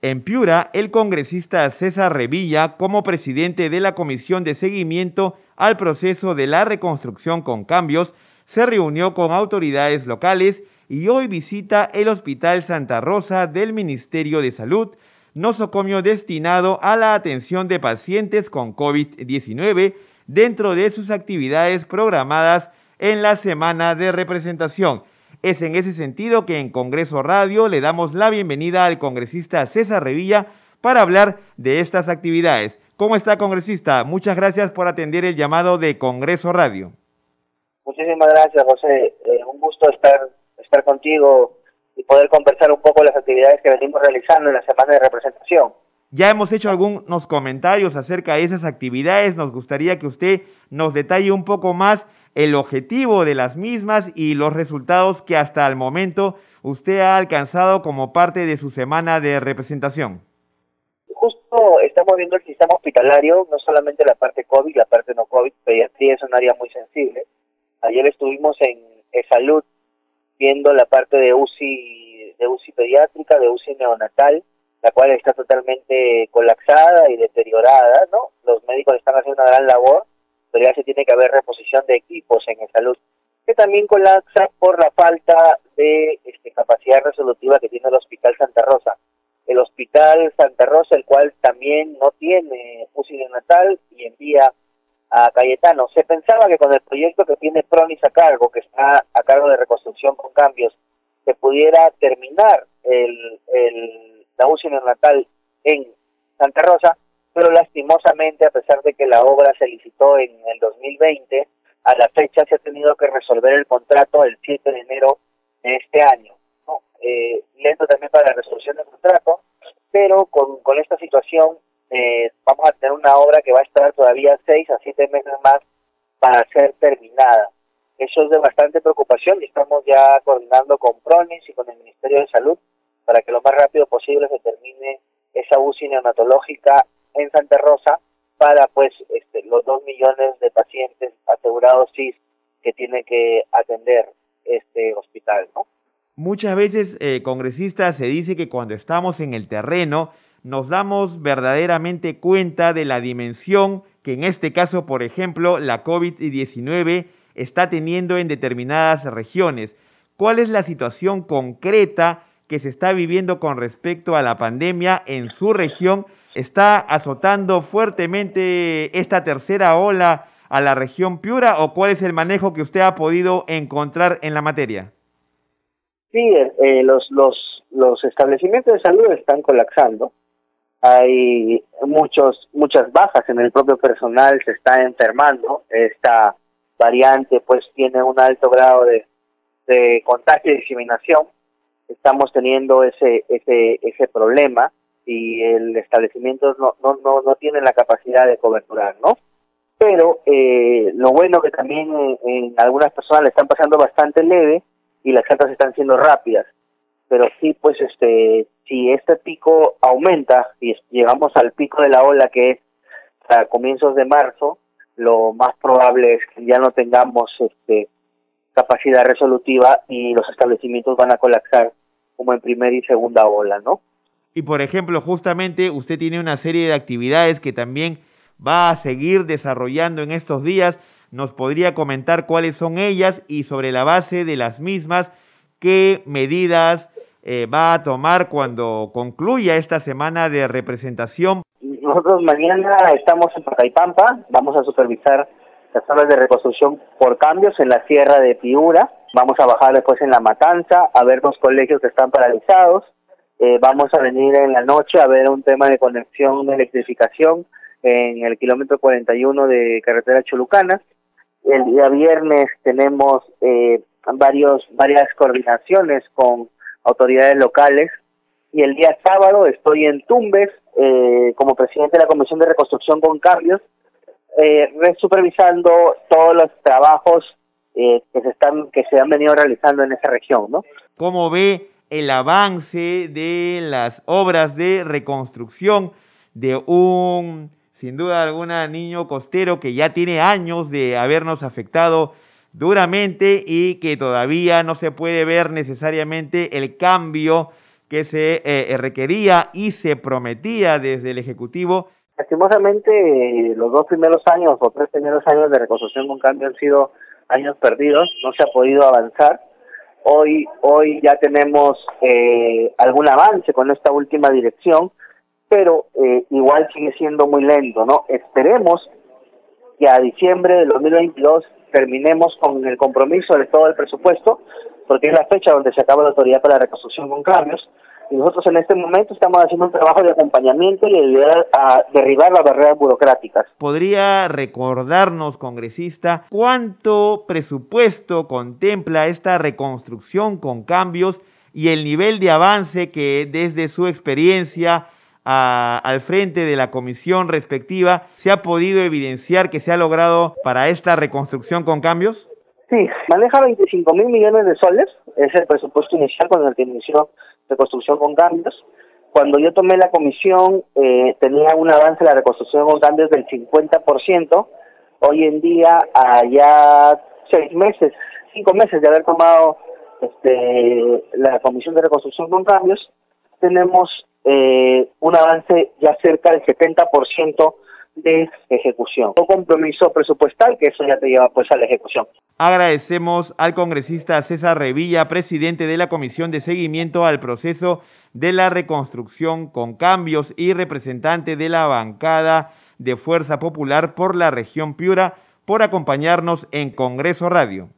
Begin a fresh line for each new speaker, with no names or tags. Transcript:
En Piura, el congresista César Revilla, como presidente de la Comisión de Seguimiento al proceso de la reconstrucción con cambios, se reunió con autoridades locales y hoy visita el Hospital Santa Rosa del Ministerio de Salud, nosocomio destinado a la atención de pacientes con COVID-19 dentro de sus actividades programadas en la semana de representación. Es en ese sentido que en Congreso Radio le damos la bienvenida al congresista César Revilla para hablar de estas actividades. ¿Cómo está, congresista? Muchas gracias por atender el llamado de Congreso Radio.
Muchísimas gracias, José. Eh, un gusto estar, estar contigo y poder conversar un poco las actividades que venimos realizando en la semana de representación.
Ya hemos hecho algunos comentarios acerca de esas actividades. Nos gustaría que usted nos detalle un poco más el objetivo de las mismas y los resultados que hasta el momento usted ha alcanzado como parte de su semana de representación.
Justo estamos viendo el sistema hospitalario, no solamente la parte COVID, la parte no COVID, pediatría es un área muy sensible. Ayer estuvimos en, salud viendo la parte de UCI, de UCI pediátrica, de UCI neonatal, la cual está totalmente colapsada y deteriorada, ¿no? Los médicos están haciendo una gran labor, pero ya se tiene que haber reposición de equipos en salud, que también colapsa por la falta de este, capacidad resolutiva que tiene el Hospital Santa Rosa. El Hospital Santa Rosa, el cual también no tiene UCI natal y envía a Cayetano. Se pensaba que con el proyecto que tiene Pronis a cargo, que está a cargo de reconstrucción con cambios, se pudiera terminar el, el, la UCI natal en Santa Rosa, pero lastimosamente, a pesar de que la obra se licitó en el 2020, a la fecha se ha tenido que resolver el contrato el 7 de enero de este año. Eh, lento también para la resolución del contrato, pero con, con esta situación eh, vamos a tener una obra que va a estar todavía seis a siete meses más para ser terminada. Eso es de bastante preocupación y estamos ya coordinando con PRONIS y con el Ministerio de Salud para que lo más rápido posible se termine esa UCI neonatológica en Santa Rosa para pues este, los dos millones de pacientes asegurados que tiene que atender este hospital, ¿no?
Muchas veces, eh, congresistas, se dice que cuando estamos en el terreno nos damos verdaderamente cuenta de la dimensión que en este caso, por ejemplo, la COVID-19 está teniendo en determinadas regiones. ¿Cuál es la situación concreta que se está viviendo con respecto a la pandemia en su región está azotando fuertemente esta tercera ola a la región Piura o cuál es el manejo que usted ha podido encontrar en la materia?
Sí, eh, los, los, los establecimientos de salud están colapsando. Hay muchos, muchas bajas en el propio personal, se está enfermando. Esta variante pues tiene un alto grado de, de contagio y diseminación. Estamos teniendo ese, ese, ese problema y el establecimiento no, no, no, no tiene la capacidad de coberturar, ¿no? Pero eh, lo bueno que también en, algunas personas le están pasando bastante leve y las cartas están siendo rápidas. Pero sí, pues este, si este pico aumenta y llegamos al pico de la ola que es a comienzos de marzo, lo más probable es que ya no tengamos este, capacidad resolutiva y los establecimientos van a colapsar como en primera y segunda ola, ¿no?
Y por ejemplo, justamente usted tiene una serie de actividades que también va a seguir desarrollando en estos días. ¿Nos podría comentar cuáles son ellas y sobre la base de las mismas, qué medidas eh, va a tomar cuando concluya esta semana de representación?
Nosotros mañana estamos en Pacaipampa, vamos a supervisar las zonas de reconstrucción por cambios en la Sierra de Piura, vamos a bajar después en La Matanza, a ver los colegios que están paralizados, eh, vamos a venir en la noche a ver un tema de conexión de electrificación en el kilómetro 41 de carretera Cholucana. El día viernes tenemos eh, varios, varias coordinaciones con autoridades locales y el día sábado estoy en Tumbes eh, como presidente de la Comisión de Reconstrucción con Cambios, eh, supervisando todos los trabajos que se están que se han venido realizando en esa región, ¿no?
¿Cómo ve el avance de las obras de reconstrucción de un, sin duda alguna, niño costero que ya tiene años de habernos afectado duramente y que todavía no se puede ver necesariamente el cambio que se eh, requería y se prometía desde el Ejecutivo.
Lastimosamente, los dos primeros años o tres primeros años de reconstrucción con cambio han sido años perdidos, no se ha podido avanzar. Hoy, hoy ya tenemos eh, algún avance con esta última dirección, pero eh, igual sigue siendo muy lento, ¿no? Esperemos que a diciembre del 2022 terminemos con el compromiso de todo el presupuesto, porque es la fecha donde se acaba la autoridad para la reconstrucción con cambios, y nosotros en este momento estamos haciendo un trabajo de acompañamiento y ayudar a derribar las barreras burocráticas.
¿Podría recordarnos, congresista, cuánto presupuesto contempla esta reconstrucción con cambios y el nivel de avance que desde su experiencia al frente de la comisión respectiva se ha podido evidenciar que se ha logrado para esta reconstrucción con cambios?
Sí, maneja 25 mil millones de soles, es el presupuesto inicial con el que inició reconstrucción con cambios. Cuando yo tomé la comisión eh, tenía un avance de la reconstrucción con cambios del 50%. Hoy en día, ya seis meses, cinco meses de haber tomado este, la comisión de reconstrucción con cambios, tenemos eh, un avance ya cerca del 70% de ejecución. Un compromiso presupuestal que eso ya te lleva pues a la ejecución.
Agradecemos al congresista César Revilla, presidente de la Comisión de Seguimiento al Proceso de la Reconstrucción con Cambios y representante de la bancada de Fuerza Popular por la región Piura, por acompañarnos en Congreso Radio.